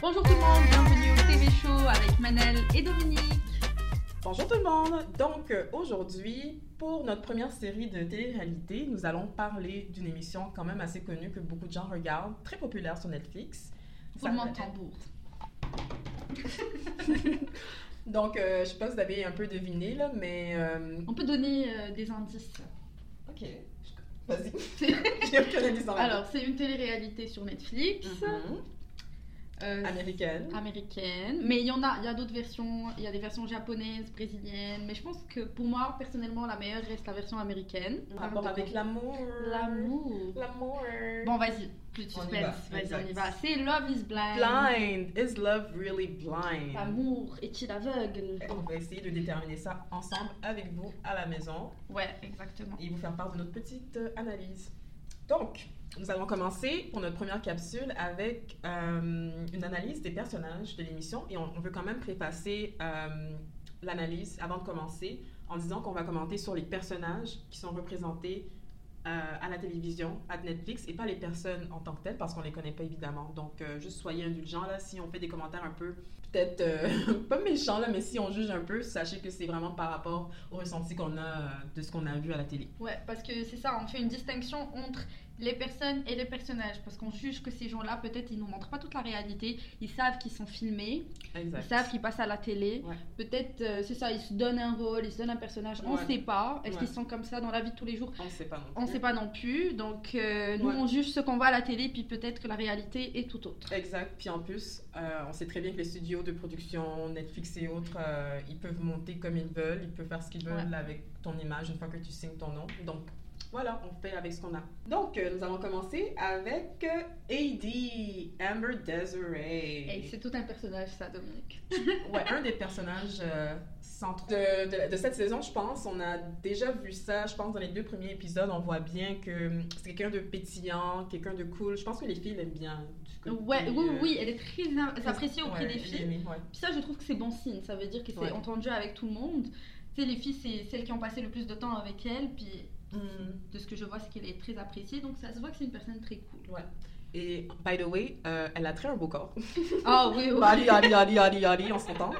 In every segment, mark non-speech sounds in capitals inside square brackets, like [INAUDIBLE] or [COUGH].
Bonjour tout le monde, bienvenue au TV Show avec Manel et Dominique. Bonjour tout le monde! Donc euh, aujourd'hui, pour notre première série de télé-réalité, nous allons parler d'une émission quand même assez connue que beaucoup de gens regardent, très populaire sur Netflix. Roulement de tambour. [LAUGHS] Donc euh, je sais pas si vous avez un peu deviné là, mais... euh, On peut donner euh, des indices. Ok, vas-y. [LAUGHS] [LAUGHS] Alors, c'est une télé-réalité sur Netflix. Mhm. Euh, Américaine. américaine. Mais il y en a, il y a d'autres versions. Il y a des versions japonaises, brésiliennes. Mais je pense que pour moi, personnellement, la meilleure reste la version américaine. En rapport avec l'amour. l'amour. L'amour. Bon, vas-y, plus de suspense. va, Vas-y, exact. on y va. C'est Love is Blind. Blind. Is love really blind? L'amour est-il aveugle? On va essayer de déterminer ça ensemble avec vous à la maison. Ouais, exactement. et vous faire part de notre petite euh, analyse. Donc, nous allons commencer pour notre première capsule avec euh, une analyse des personnages de l'émission et on, veut quand même préfacer euh, l'analyse avant de commencer en disant qu'on va commenter sur les personnages qui sont représentés euh, à la télévision, à Netflix, et pas les personnes en tant que telles, parce qu'on les connaît pas évidemment. Donc, juste soyez indulgents là, si on fait des commentaires un peu, peut-être euh, [LAUGHS] pas méchants là, mais si on juge un peu, sachez que c'est vraiment par rapport au ressenti qu'on a euh, de ce qu'on a vu à la télé. Ouais, parce que c'est ça, on fait une distinction entre les personnes et les personnages. Parce qu'on juge que ces gens-là, peut-être, ils nous montrent pas toute la réalité. Ils savent qu'ils sont filmés, Exact. ils savent qu'ils passent à la télé. Ouais. Peut-être, euh, c'est ça, ils se donnent un rôle, ils se donnent un personnage. On Ouais. sait pas. Est-ce Ouais. qu'ils sont comme ça dans la vie de tous les jours? On ne sait pas non On plus. sait pas non plus. Donc, euh, nous, on juge ce qu'on voit à la télé, puis peut-être que la réalité est tout autre. Exact. Puis en plus, on sait très bien que les studios de production, Netflix et autres, euh, ils peuvent monter comme ils veulent, ils peuvent faire ce qu'ils veulent Ouais. avec ton image une fois que tu signes ton nom. Donc voilà, on fait avec ce qu'on a. Donc euh, nous allons commencer avec euh, AD, Amber Desiree. Et c'est tout un personnage, ça, Dominique. [LAUGHS] Ouais, un des personnages euh, centraux de, de- de cette saison, je pense. On a déjà vu ça, je pense, dans les deux premiers épisodes. On voit bien que c'est quelqu'un de pétillant, quelqu'un de cool. Je pense que les filles l'aiment bien. Côté, Ouais, oui, euh, oui, elle est très appréciée auprès ouais, des filles. aimée, ouais. Puis ça, je trouve que c'est bon signe. Ça veut dire que c'est Ouais. entendu avec tout le monde. Tu sais, les filles, c'est celles qui ont passé le plus de temps avec elle. Puis Hum, de ce que je vois, c'est qu'elle est très appréciée. Donc ça se voit que c'est une personne très cool. Et, by the way, euh, elle a très un beau corps. [LAUGHS] Ah oui, oui. Ali, Ali, Ali, Ali, Ali, on s'entend.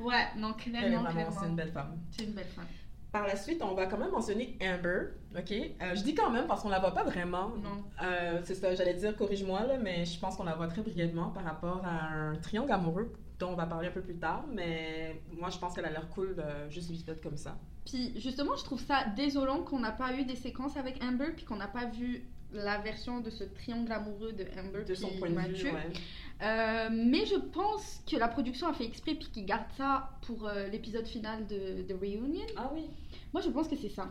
Ouais, non, clairement, c'est une belle femme. C'est une belle femme. Par la suite, on va quand même mentionner Amber, ok? Euh, je dis quand même parce qu'on la voit pas vraiment. Non. Euh, c'est ça, j'allais dire, corrige-moi, là, mais je pense qu'on la voit très brièvement par rapport à un triangle amoureux dont on va parler un peu plus tard, mais moi je pense qu'elle a l'air cool, euh, juste vite comme ça. Puis justement, je trouve ça désolant qu'on n'a pas eu des séquences avec Amber, puis qu'on n'a pas vu la version de ce triangle amoureux de Amber De son point de vue, Mathieu. ouais. Euh, mais je pense que la production a fait exprès puis qu'ils gardent ça pour euh, l'épisode final de, de Reunion. Ah oui? Moi, je pense que c'est ça.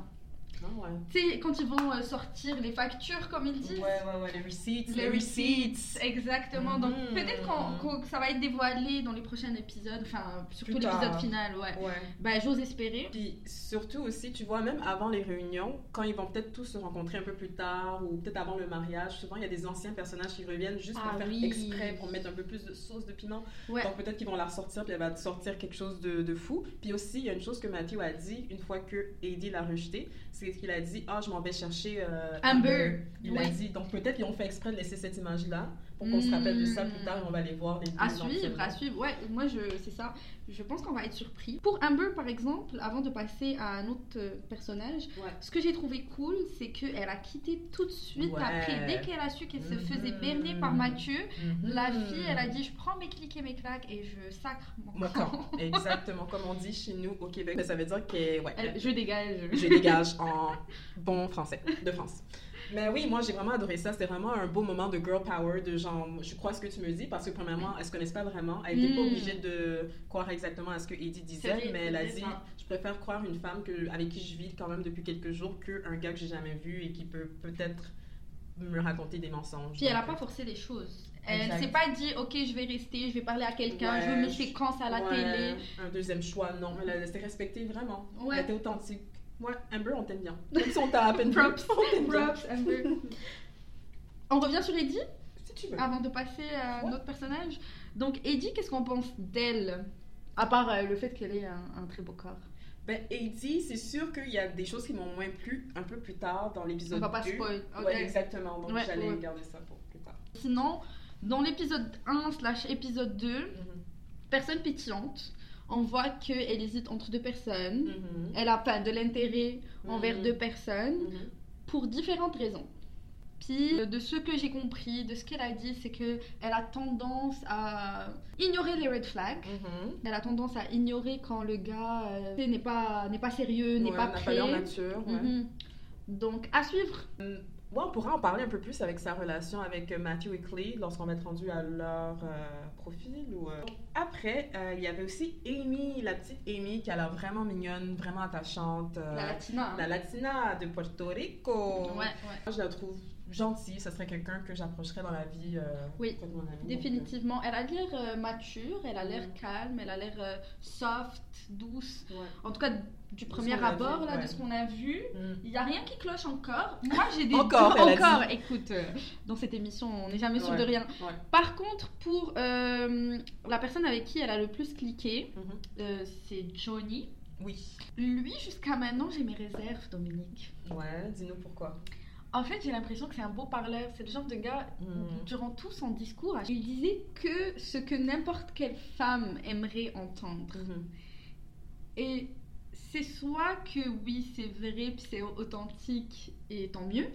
Ouais. Tu sais, quand ils vont euh, sortir les factures, comme ils disent. Ouais, ouais, ouais, les receipts. Les receipts, exactement. Donc Mhm. peut-être que ça va être dévoilé dans les prochains épisodes, enfin surtout l'épisode final, ouais. Ouais. Bah j'ose espérer. Puis surtout aussi, tu vois, même avant les réunions, quand ils vont peut-être tous se rencontrer un peu plus tard ou peut-être avant le mariage, souvent il y a des anciens personnages qui reviennent juste pour Ah faire oui. exprès, pour mettre un peu plus de sauce de piment. Ouais. Donc peut-être qu'ils vont la ressortir puis elle va sortir quelque chose de, de fou. Puis aussi, il y a une chose que Matthew a dit une fois que Eddie l'a rejeté, c'est qu'il a dit Ah, je m'en vais chercher euh, Amber. Il Oui. a dit. Donc peut-être qu'ils ont fait exprès de laisser cette image-là pour qu'on se rappelle de ça plus tard et on va les voir les. À suivre, à suivre. Ouais, moi je, c'est ça. Je pense qu'on va être surpris. Pour Amber par exemple, avant de passer à un autre euh, personnage, Ouais. ce que j'ai trouvé cool, c'est qu'elle a quitté tout de suite Ouais. après, dès qu'elle a su qu'elle se faisait Mhm. berner par Mathieu. Mhm. La fille, elle a dit Je prends mes clics et mes claques et je sacre mon Mon camp. [LAUGHS] Exactement, comme on dit chez nous au Québec. Mais ça veut dire que, ouais, Elle- je dégage. je dégage en bon français de France. Mais oui, moi j'ai vraiment adoré ça. C'était vraiment un beau moment de girl power, de genre, je crois ce que tu me dis, parce que premièrement, elle se connaissent pas vraiment. Elle n'était pas Mm. obligée de croire exactement à ce que Eddie disait, vrai, mais elle a dit, je préfère croire une femme que, avec qui je vis quand même depuis quelques jours qu'un gars que j'ai jamais vu et qui peut peut-être me raconter des mensonges. Puis elle a Donc, pas forcé les choses. Elle Exact. s'est pas dit Ok, je vais rester, je vais parler à quelqu'un, Ouais, je veux mes séquences à la ouais, télé. Un deuxième choix, non. Elle s'était respectée vraiment. Ouais. Elle était authentique. Ouais, Amber, on t'aime bien. Même si on t'a à peine vu, Props. on t'aime bien. Props, Amber. On revient sur Eddie Si tu veux. avant de passer à Ouais. notre personnage. Donc Eddie, qu'est-ce qu'on pense d'elle À part euh, le fait qu'elle ait un, un très beau corps? Ben, Eddie, c'est sûr qu'il y a des choses qui m'ont moins plu un peu plus tard dans l'épisode On va pas 2. spoil. ok. Ouais, exactement. Donc Ouais, j'allais ouais. garder ça pour plus tard. Sinon, Dans l'épisode 1 slash épisode 2, Mhm. personne pétillante. On voit qu'elle hésite entre deux personnes. Mhm. Elle a pas de l'intérêt envers Mhm. deux personnes Mhm. pour différentes raisons. Puis, euh, de ce que j'ai compris, de ce qu'elle a dit, c'est que elle a tendance à ignorer les red flags. Elle a tendance à ignorer quand le gars euh, n'est pas n'est pas sérieux, n'est Ouais, pas prêt. ouais. Mhm. Donc, à suivre. On pourra en parler un peu plus avec sa relation avec euh, Matthew et Clay lorsqu'on va être rendu à leur euh, profil. Ou, euh. Après, euh, il y avait aussi Amy, la petite Amy qui a l'air vraiment mignonne, vraiment attachante. La Latina. hein. la Latina de Puerto Rico. Ouais, ouais. Moi, je la trouve gentille. Ça serait quelqu'un que j'approcherais dans la vie. euh, Oui, de mon ami. Donc, Définitivement. Elle a l'air euh, mature, elle a l'air calme, elle a l'air euh, soft, douce. euh, ouais. En tout cas, du premier abord, là, ouais. de ce qu'on a vu. Mm. Il n'y a rien qui cloche encore. Moi, j'ai des Encore, doutes. Encore, écoute, euh, dans cette émission, on n'est jamais sûr Ouais. de rien. Ouais. Par contre, pour euh, la personne avec qui elle a le plus cliqué, Mhm. euh, c'est Johnny. Oui. Lui, jusqu'à maintenant, j'ai mes réserves, Dominique. Ouais, dis-nous pourquoi. En fait, j'ai l'impression que c'est un beau parleur. C'est le genre de gars, Mhm. durant tout son discours, il disait que ce que n'importe quelle femme aimerait entendre. Mhm. Et c'est soit que oui, c'est vrai, puis c'est authentique, et tant mieux.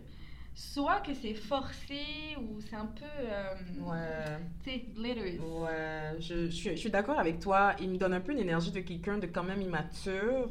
Soit que c'est forcé ou c'est un peu. euh, Ouais. Tu sais, glitters. Ouais, je, je suis d'accord avec toi. Il me donne un peu l'énergie de quelqu'un de quand même immature.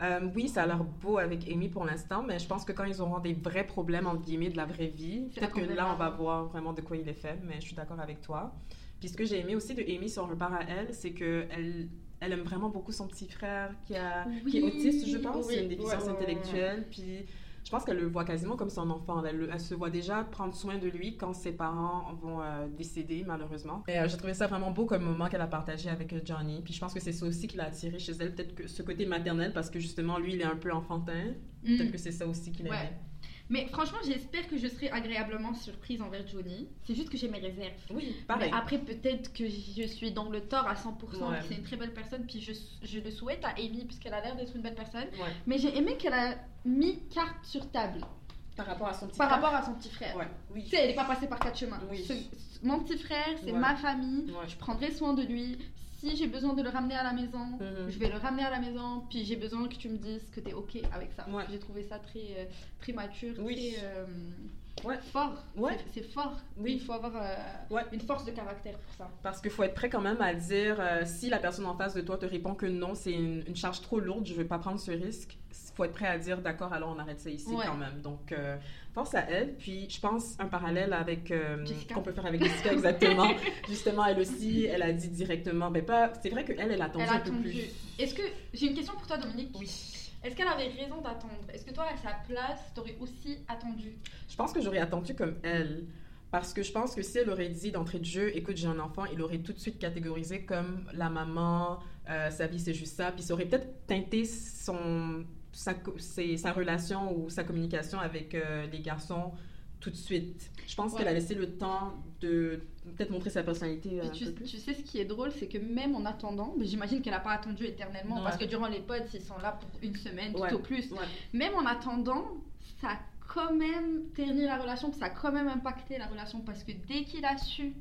Euh, oui, ça a l'air beau avec Amy pour l'instant, mais je pense que quand ils auront des vrais problèmes, entre guillemets, de la vraie vie, peut-être que là, on va voir vraiment de quoi il est fait, mais je suis d'accord avec toi. Puis ce que j'ai aimé aussi de Amy, si on repart à elle, c'est qu'elle elle aime vraiment beaucoup son petit frère qui, a, qui est autiste, je pense, oui, il a une déficience ouais. intellectuelle. Puis je pense qu'elle le voit quasiment comme son enfant. Elle, le- elle se voit déjà prendre soin de lui quand ses parents vont euh, décéder, malheureusement. Et euh, j'ai trouvé ça vraiment beau comme moment qu'elle a partagé avec euh, Johnny. Puis je pense que c'est ça aussi qui l'a attiré chez elle, peut-être que ce côté maternel, parce que justement, lui, il est un peu enfantin. Mm. Peut-être que c'est ça aussi qu'il aimait. Ouais. Mais franchement, j'espère que je serai agréablement surprise envers Johnny. C'est juste que j'ai mes réserves. Oui, Mais pareil. après, peut-être que je suis dans le tort à 100%, Ouais. c'est une très belle personne, puis je, je le souhaite à Amy, puisqu'elle a l'air d'être une belle personne. Ouais. Mais j'ai aimé qu'elle a mis carte sur table Par rapport à son petit par frère. rapport à son petit frère. Ouais, oui. Tu sais, elle n'est pas passée par quatre chemins. Oui. Ce- ce- mon petit frère, c'est ma famille, je prendrai soin de lui. Si j'ai besoin de le ramener à la maison, Mhm. je vais le ramener à la maison, puis j'ai besoin que tu me dises que tu es OK avec ça. Ouais. J'ai trouvé ça très, euh, très mature, Oui. très euh, Ouais. fort. Ouais. C'est- fort. Oui. Il faut avoir euh, Ouais. une force de caractère pour ça. Parce qu'il faut être prêt quand même à dire euh, si la personne en face de toi te répond que non, c'est une, une charge trop lourde, je ne vais pas prendre ce risque. Il faut être prêt à dire d'accord, alors on arrête ça ici quand même. Donc, euh, force à elle. Puis, je pense un parallèle avec euh, qu'on peut faire avec Jessica exactement. [LAUGHS] Justement, elle aussi, elle a dit directement. Mais pas. C'est vrai qu'elle, elle a Elle a un peu plus. Est-ce que j'ai une question pour toi, Dominique? Oui. Est-ce qu'elle avait raison d'attendre? Est-ce que toi, à sa place, t'aurais aussi attendu? Je pense que j'aurais attendu comme elle. Parce que je pense que si elle aurait dit d'entrée de jeu, écoute, j'ai un enfant, il aurait tout de suite catégorisé comme la maman, euh, sa vie c'est juste ça. Puis ça aurait peut-être teinté son, sa, sa relation ou sa communication avec euh, les garçons tout de suite. Je pense Ouais. qu'elle a laissé le temps de peut-être montrer sa personnalité euh, un tu, peu plus. tu sais ce qui est drôle, c'est que même en attendant, mais j'imagine qu'elle n'a pas attendu éternellement Ouais. parce que durant les pods, ils sont là pour une semaine, tout au plus. Même en attendant, ça a quand même terni la relation, ça a quand même impacté la relation parce que dès qu'il a su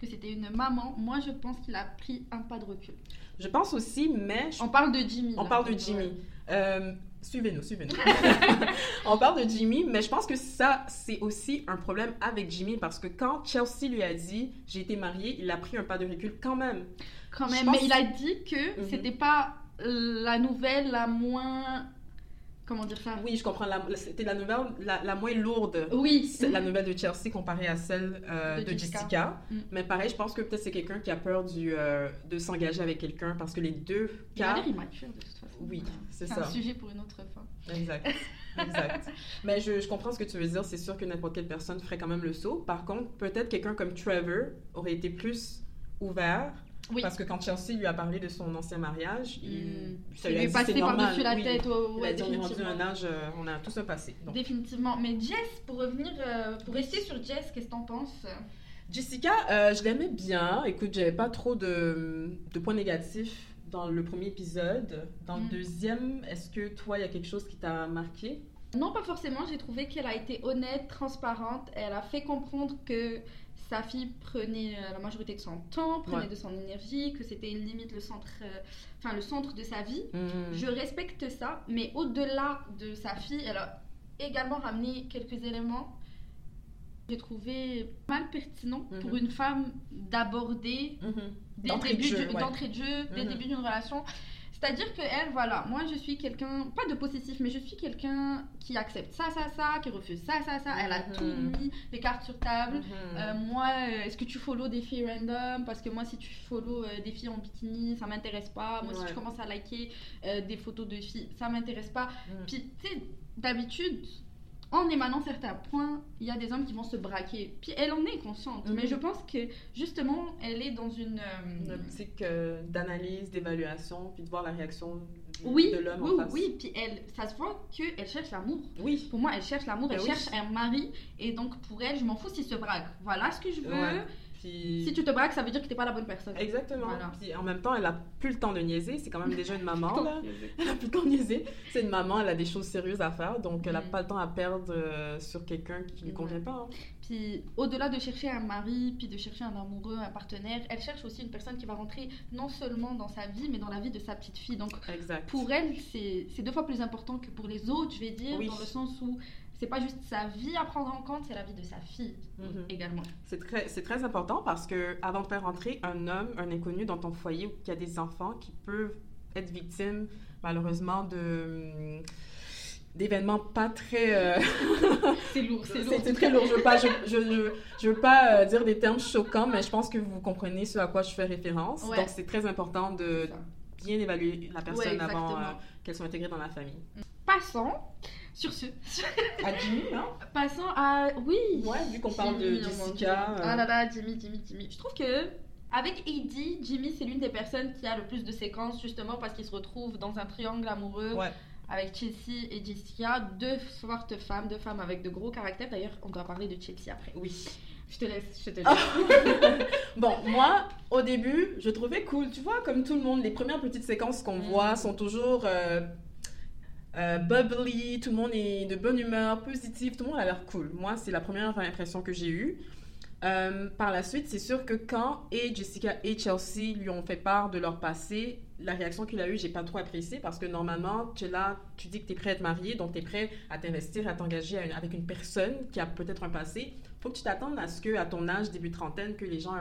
que c'était une maman, moi je pense qu'il a pris un pas de recul. Je pense aussi, mais je On parle de Jimmy. On là. parle de Jimmy. Euh, suivez-nous, suivez-nous. [LAUGHS] on parle de Jimmy, mais je pense que ça, c'est aussi un problème avec Jimmy parce que quand Chelsea lui a dit j'ai été mariée, il a pris un pas de recul quand même. Quand même, mais il a dit que Mhm. c'était pas la nouvelle la moins. Comment dire ça? Oui, je comprends. C'était la nouvelle la, la moins lourde. Oui. C'est la nouvelle de Chelsea comparée à celle euh, De de, Jessica. Jessica. Mm. Mais pareil, je pense que peut-être c'est quelqu'un qui a peur du, euh, de s'engager avec quelqu'un parce que les deux Il a cas. l'air immature de toute façon. Oui, c'est C'est ça. un sujet pour une autre fois. Exact. Exact. Mais je, je comprends ce que tu veux dire. C'est sûr que n'importe quelle personne ferait quand même le saut. Par contre, peut-être quelqu'un comme Trevor aurait été plus ouvert. Oui. Parce que quand Chelsea lui a parlé de son ancien mariage, il, Mm. ça Il lui a lui est dit, passé par-dessus la Oui. tête. ouais, Il a dit rendu un âge, euh, on a tous un passé. Donc, Définitivement. Mais Jess, pour revenir, euh, pour rester sur Jess, qu'est-ce que t'en penses? Jessica, euh, je l'aimais bien. Écoute, j'avais pas trop de, de points négatifs dans le premier épisode. Dans le deuxième, est-ce que toi, il y a quelque chose qui t'a marqué? Non, pas forcément. J'ai trouvé qu'elle a été honnête, transparente. Elle a fait comprendre que sa fille prenait euh, la majorité de son temps, prenait Ouais. de son énergie, que c'était limite le centre, euh, enfin le centre de sa vie. Mhm. Je respecte ça, mais au-delà de sa fille, elle a également ramené quelques éléments. que J'ai trouvé mal pertinent Mhm. pour une femme d'aborder Mhm. dès le D'entrée de jeu, ouais. de jeu, dès le Mhm. début d'une relation. C'est-à-dire que elle, voilà, moi je suis quelqu'un, pas de possessif, mais je suis quelqu'un qui accepte ça, ça, ça, qui refuse ça, ça, ça. Elle a Mhm. tout mis les cartes sur table. Mhm. Euh, moi, euh, est-ce que tu follow des filles random? Parce que moi, si tu follow euh, des filles en bikini, ça m'intéresse pas. Moi, si tu commences à liker des photos de filles, ça m'intéresse pas. Mhm. Puis, tu sais, d'habitude, en émanant certains points, il y a des hommes qui vont se braquer. Puis, elle en est consciente. Mhm. Mais je pense que, justement, elle est dans une... euh, Une optique euh, d'analyse, d'évaluation, puis de voir la réaction du- Oui, de l'homme oui, en face. oui. Puis, elle, ça se voit qu'elle cherche l'amour. Oui. Pour moi, elle cherche l'amour, elle Ben oui. cherche un mari. Et donc, pour elle, je m'en fous s'il se braque. Voilà ce que je veux. Ouais. Puis... Si tu te braques, ça veut dire que t'es pas la bonne personne. Exactement. Voilà. Puis en même temps, elle a plus le temps de niaiser. C'est quand même déjà une [LAUGHS] maman, là. Elle a plus le temps de niaiser. C'est une maman, elle a des choses sérieuses à faire. Donc, elle n'a Mhm. pas le temps à perdre euh, sur quelqu'un qui ne lui Mhm. convient pas. hein. Puis au-delà de chercher un mari, puis de chercher un amoureux, un partenaire, elle cherche aussi une personne qui va rentrer non seulement dans sa vie, mais dans la vie de sa petite fille. Donc Exact. pour elle, c'est c'est deux fois plus important que pour les autres, je vais dire, Oui. dans le sens où c'est pas juste sa vie à prendre en compte, c'est la vie de sa fille Mhm. également. C'est très, c'est très important parce que avant de faire rentrer un homme, un inconnu dans ton foyer ou qu'il y a des enfants qui peuvent être victimes, malheureusement, de hum, d'événements pas très euh, [LAUGHS] C'est lourd, c'est lourd. c'est très lourd je veux pas je, je, je, je veux pas euh, dire des termes choquants mais je pense que vous comprenez ce à quoi je fais référence Ouais. donc c'est très important de bien évaluer la personne Ouais, avant euh, qu'elle soit intégrée dans la famille Passons sur ce. à Jimmy hein Passons à oui. ouais vu qu'on parle de oh. Jessica euh, Ah là là, Jimmy, Jimmy, Jimmy. Je trouve que avec Eddie, Jimmy c'est l'une des personnes qui a le plus de séquences justement parce qu'il se retrouve dans un triangle amoureux Ouais. avec Chelsea et Jessica, deux fortes femmes, deux femmes avec de gros caractères. D'ailleurs, on doit parler de Chelsea après. oui Je te laisse, je te laisse. [LAUGHS] Bon, moi, au début, je trouvais cool. Tu vois, comme tout le monde, les premières petites séquences qu'on Mm. voit sont toujours euh, euh, bubbly, tout le monde est de bonne humeur, positif, tout le monde a l'air cool. Moi, c'est la première impression que j'ai eue. Euh, par la suite, c'est sûr que quand et Jessica et Chelsea lui ont fait part de leur passé, la réaction qu'il a eue, j'ai pas trop apprécié parce que normalement, tu es là, tu dis que tu es prêt à te marier, donc tu es prêt à t'investir, à t'engager avec une personne qui a peut-être un passé. Faut que tu t'attendes à ce que, à ton âge, début trentaine, que les gens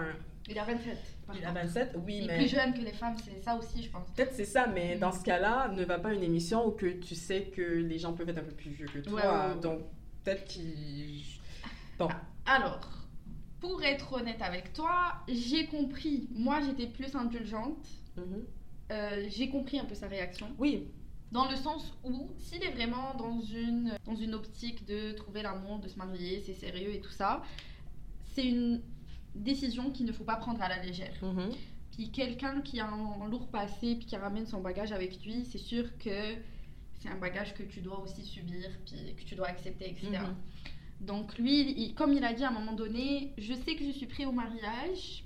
Il a 27. par il a contre. 27, oui, Il est mais plus jeune que les femmes, c'est ça aussi, je pense. peut-être c'est ça, mais Mm. dans ce cas-là, ne va pas à une émission où que tu sais que les gens peuvent être un peu plus vieux que toi. Ouais, ouais, ouais. Donc, peut-être qu'il. Bon, Alors, pour être honnête avec toi, j'ai compris. Moi, j'étais plus indulgente. Mhm. Euh, j'ai compris un peu sa réaction. oui, Dans le sens où, s'il est vraiment dans une, dans une optique de trouver l'amour, de se marier, c'est sérieux et tout ça, c'est une décision qu'il ne faut pas prendre à la légère. Mhm. Puis quelqu'un qui a un lourd passé, puis qui ramène son bagage avec lui, c'est sûr que c'est un bagage que tu dois aussi subir, puis que tu dois accepter, etc. Mhm. Donc lui, il- comme il a dit à un moment donné, je sais que je suis prêt au mariage,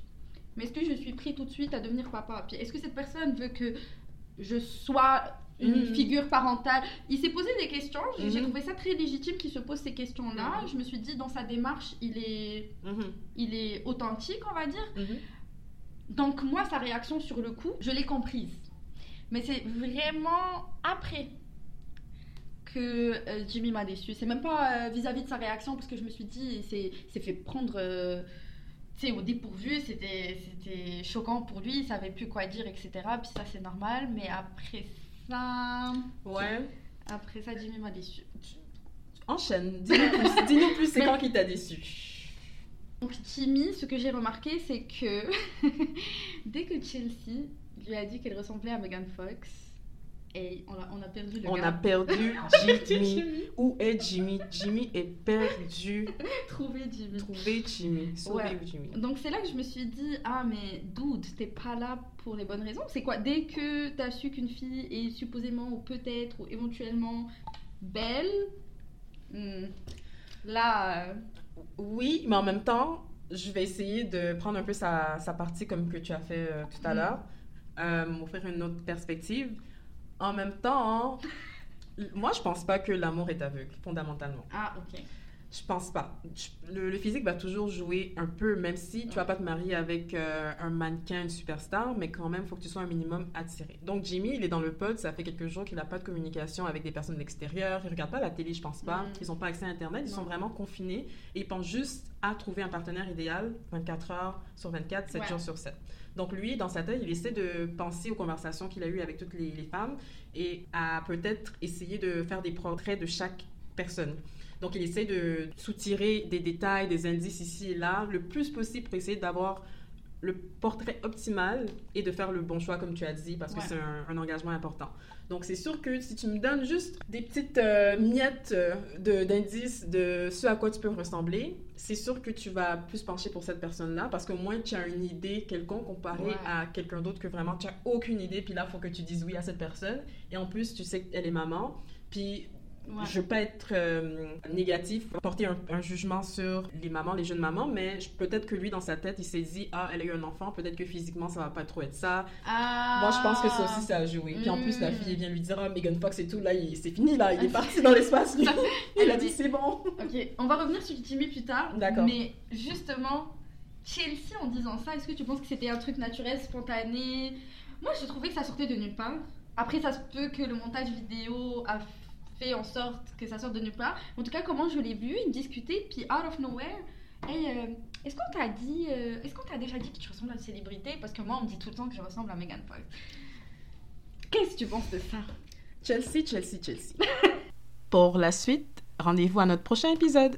mais est-ce que je suis prêt tout de suite à devenir papa? Puis est-ce que cette personne veut que je sois une Mhm. figure parentale? Il s'est posé des questions, j'ai j'ai Mhm. trouvé ça très légitime qu'il se pose ces questions-là. Mhm. Je me suis dit, dans sa démarche, il est, Mhm. il est authentique, on va dire. Donc moi, sa réaction sur le coup, je l'ai comprise. Mais c'est vraiment après que euh, Jimmy m'a déçu. C'est même pas euh, vis-à-vis de sa réaction parce que je me suis dit, c'est fait prendre euh, sais, au dépourvu, c'était choquant pour lui, il savait plus quoi dire, etc. Puis ça, c'est normal. Mais après ça, Ouais. après ça, Jimmy m'a déçu. Enchaîne, dis-nous plus, [LAUGHS] dis-nous plus c'est Mais- quand qui t'a déçu Donc Jimmy, ce que j'ai remarqué, c'est que [LAUGHS] dès que Chelsea lui a dit qu'elle ressemblait à Megan Fox, et on a, on a perdu le On gars. a perdu [LAUGHS] Jimmy. Jimmy. Où est Jimmy? Jimmy est perdu. [LAUGHS] Trouver Jimmy. Trouvez Jimmy. Sauvez Ouais. Jimmy. Donc c'est là que je me suis dit, ah mais dude, t'es pas là pour les bonnes raisons. C'est quoi? Dès que t'as su qu'une fille est supposément ou peut-être ou éventuellement belle, hmm, là, euh, Oui, mais en même temps, je vais essayer de prendre un peu sa, sa partie comme que tu as fait euh, tout à Mhm. l'heure, euh, m'offrir une autre perspective. En même temps, l- moi, je pense pas que l'amour est aveugle, fondamentalement. ah ok. Je pense pas. Le, le physique va toujours jouer un peu, même si tu vas pas te marier avec euh, un mannequin, une superstar, mais quand même, il faut que tu sois un minimum attiré. Donc, Jimmy, il est dans le pod, ça fait quelques jours qu'il n'a pas de communication avec des personnes de l'extérieur. Il regarde pas la télé, je pense pas. Mm. Ils n'ont pas accès à Internet, ils Non. sont vraiment confinés et ils pensent juste à trouver un partenaire idéal 24 heures sur 24, 7 Ouais. jours sur 7. Donc, lui, dans sa tête, il essaie de penser aux conversations qu'il a eues avec toutes les, les femmes et à peut-être essayer de faire des portraits de chaque personne. Donc, il essaie de soutirer des détails, des indices ici et là, le plus possible pour essayer d'avoir le portrait optimal et de faire le bon choix, comme tu as dit, parce que c'est un, un engagement important. Donc, c'est sûr que si tu me donnes juste des petites euh, miettes euh, de- d'indices de, ce à quoi tu peux ressembler, c'est sûr que tu vas plus pencher pour cette personne-là, parce qu'au moins, tu as une idée quelconque comparée Ouais. à quelqu'un d'autre que vraiment, tu n'as aucune idée, puis là, il faut que tu dises oui à cette personne. Et en plus, tu sais qu'elle est maman, puis Ouais. je veux pas être euh, négatif, porter un, un jugement sur les mamans, les jeunes mamans, mais je- peut-être que lui, dans sa tête, il s'est dit Ah, elle a eu un enfant, peut-être que physiquement, ça va pas trop être ça. Ah. Moi, je pense que ça aussi, ça a joué. Puis en plus, la Mm. fille elle vient lui dire Ah, Megan Fox et tout, là, c'est fini, là, il est [LAUGHS] parti dans l'espace, lui. [LAUGHS] Il a dit C'est bon. [LAUGHS] Ok, on va revenir sur Jimmy plus tard. D'accord. Mais justement, Chelsea, en disant ça, est-ce que tu penses que c'était un truc naturel, spontané? Moi, j'ai trouvé que ça sortait de nulle part. Après, ça se peut que le montage vidéo a fait en sorte que ça sorte de nulle part. En tout cas, comment je l'ai vu, discuter, puis out of nowhere, hey, euh, est-ce qu'on t'a dit, euh, est-ce qu'on t'a déjà dit que tu ressembles à une célébrité? Parce que moi, on me dit tout le temps que je ressemble à Megan Fox. Qu'est-ce que tu penses de ça? Chelsea, Chelsea, Chelsea. [LAUGHS] Pour la suite, rendez-vous à notre prochain épisode.